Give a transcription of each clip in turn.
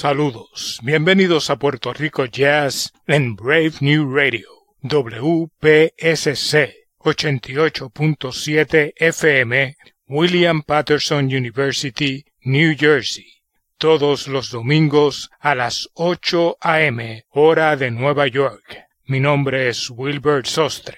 Saludos, bienvenidos a Puerto Rico Jazz en Brave New Radio, WPSC 88.7 FM, William Patterson University, New Jersey, todos los domingos a las 8 a.m. hora de Nueva York. Mi nombre es Wilbert Sostre.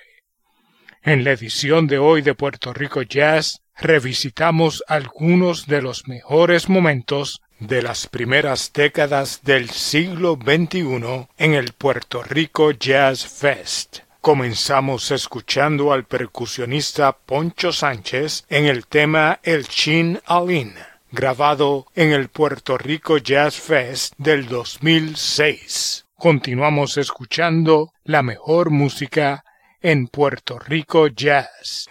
En la edición de hoy de Puerto Rico Jazz revisitamos algunos de los mejores momentos de las primeras décadas del siglo XXI en el Puerto Rico Jazz Fest. Comenzamos escuchando al percusionista Poncho Sánchez en el tema El Chin Alin, grabado en el Puerto Rico Jazz Fest del 2006. Continuamos escuchando la mejor música en Puerto Rico Jazz.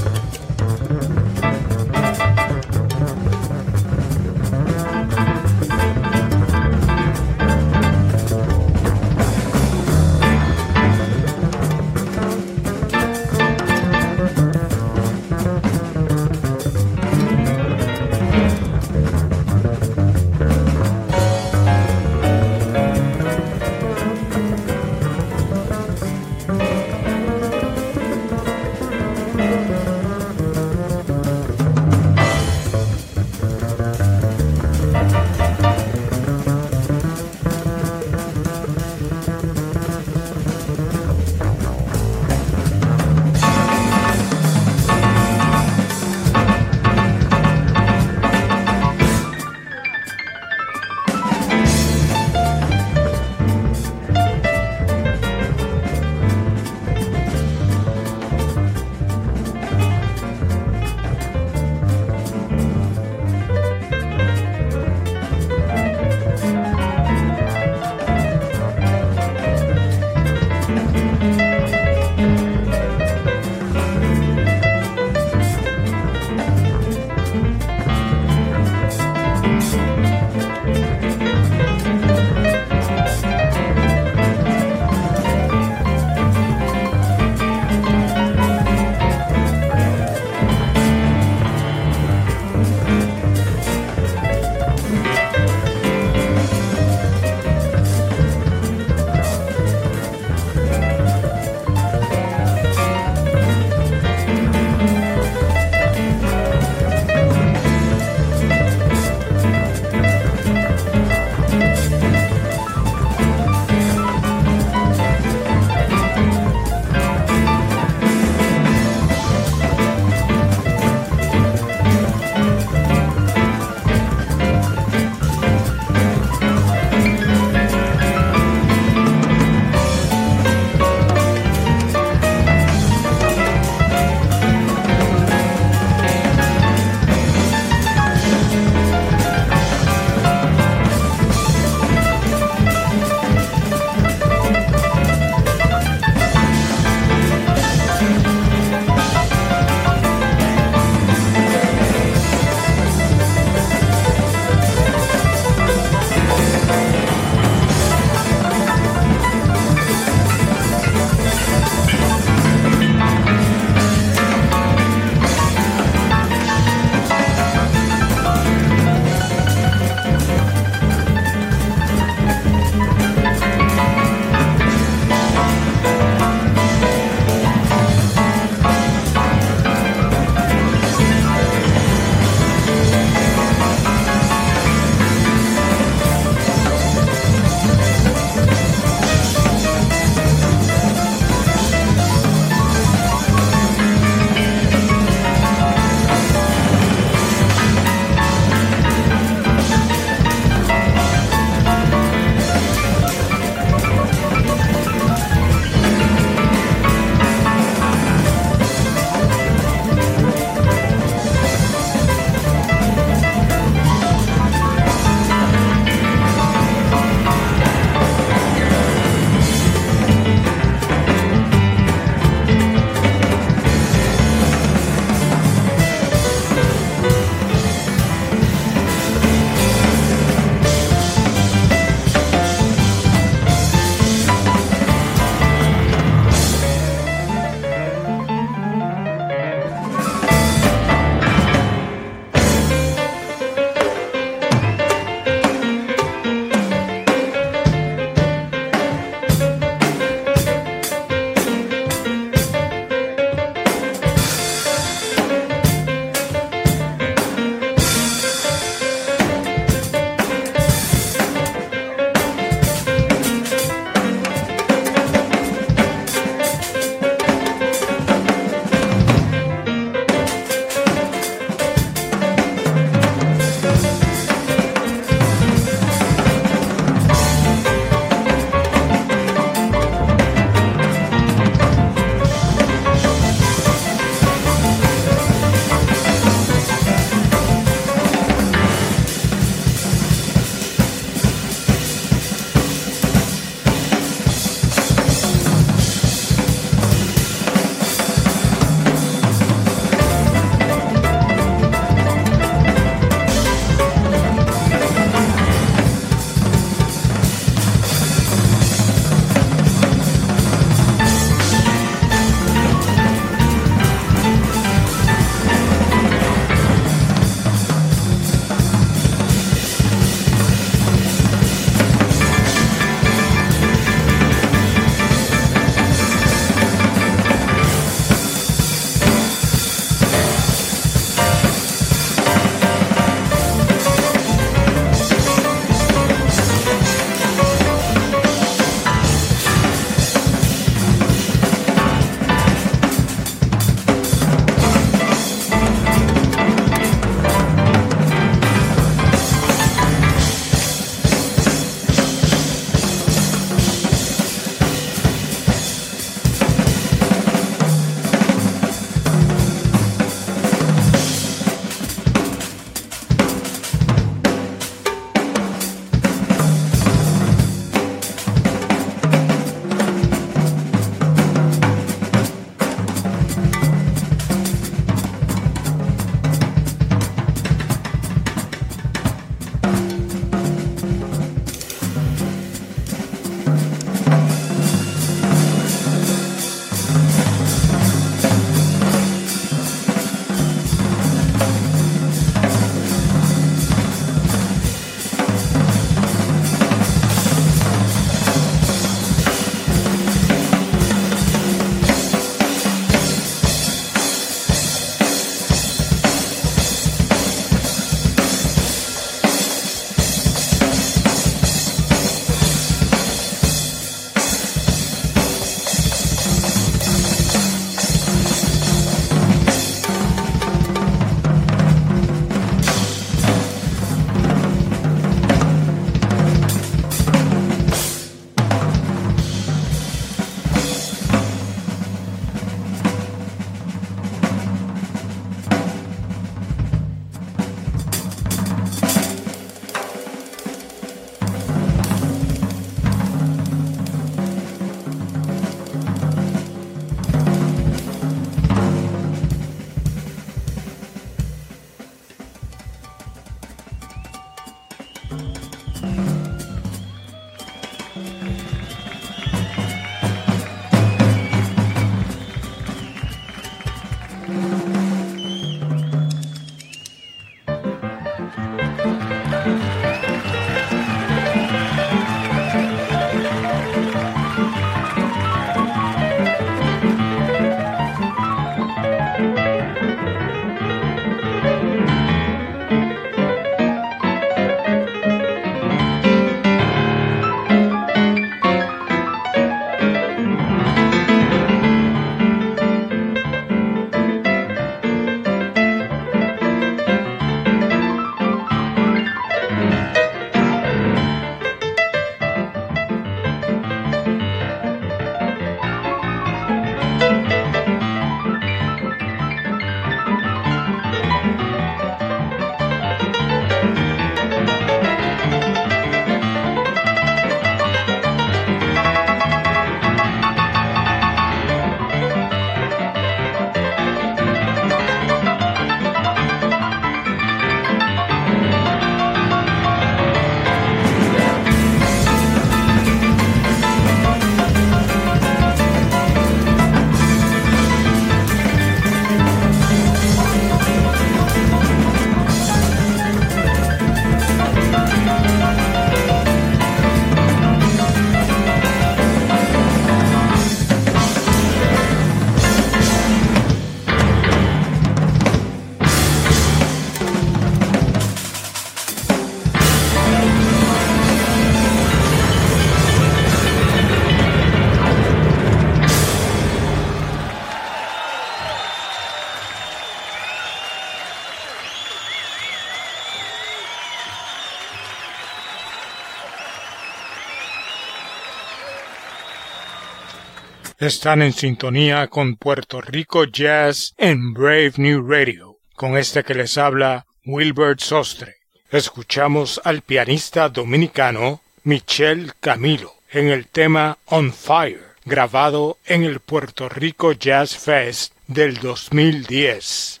Están en sintonía con Puerto Rico Jazz en Brave New Radio. Con este que les habla Wilbert Sostre. Escuchamos al pianista dominicano Michel Camilo en el tema On Fire, grabado en el Puerto Rico Jazz Fest del 2010.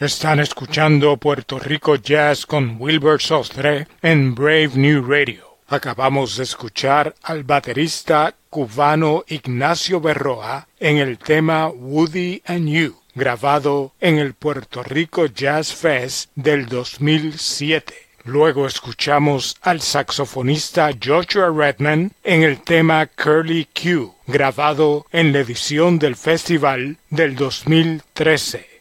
Están escuchando Puerto Rico Jazz con Wilbur Sostre en Brave New Radio. Acabamos de escuchar al baterista cubano Ignacio Berroa en el tema Woody and You, grabado en el Puerto Rico Jazz Fest del 2007. Luego escuchamos al saxofonista Joshua Redman en el tema Curly Q, grabado en la edición del festival del 2013.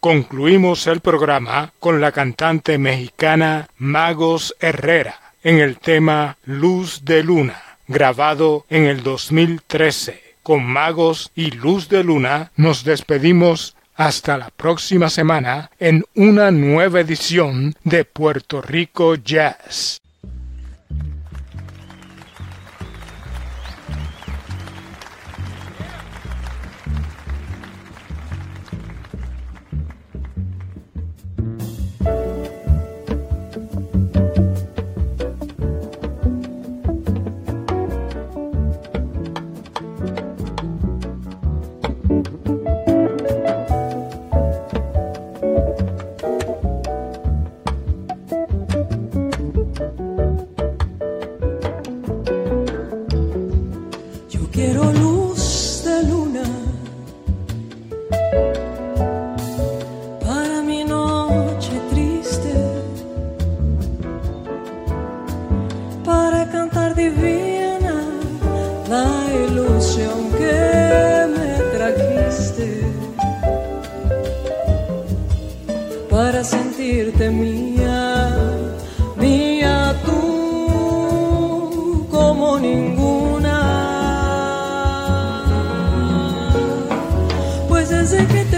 Concluimos el programa con la cantante mexicana Magos Herrera en el tema Luz de Luna, grabado en el 2013. Con Magos y Luz de Luna nos despedimos hasta la próxima semana en una nueva edición de Puerto Rico Jazz.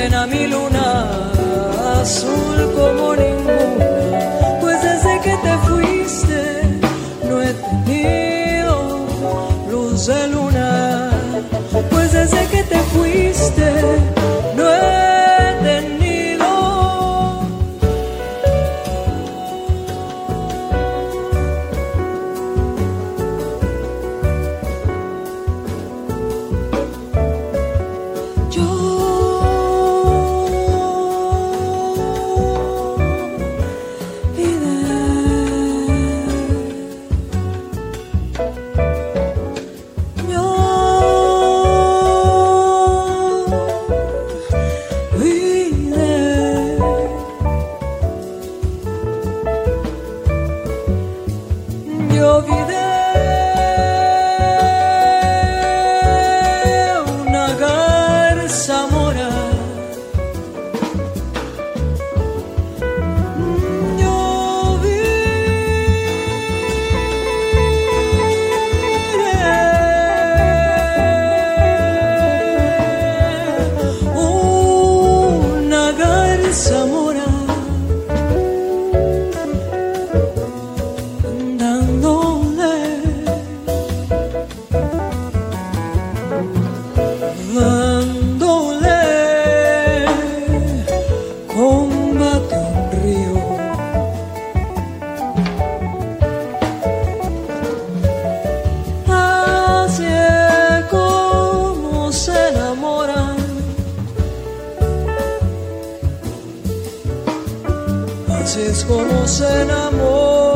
ven a mi luna azul como ninguna, pues desde que te fuiste no he tenido luz de luna, pues desde que te fuiste desconocen amor.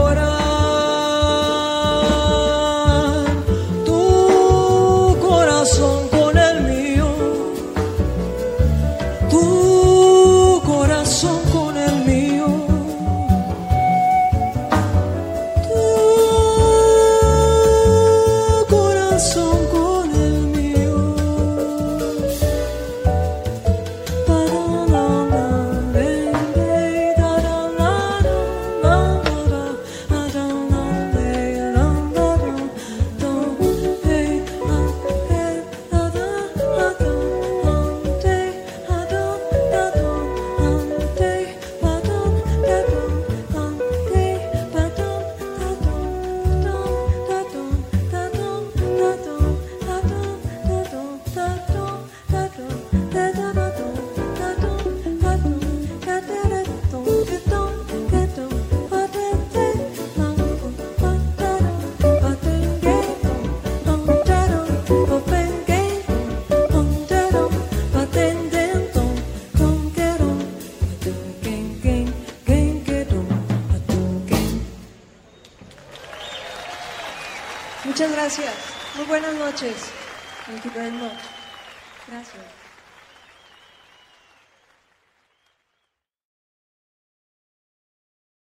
coaches.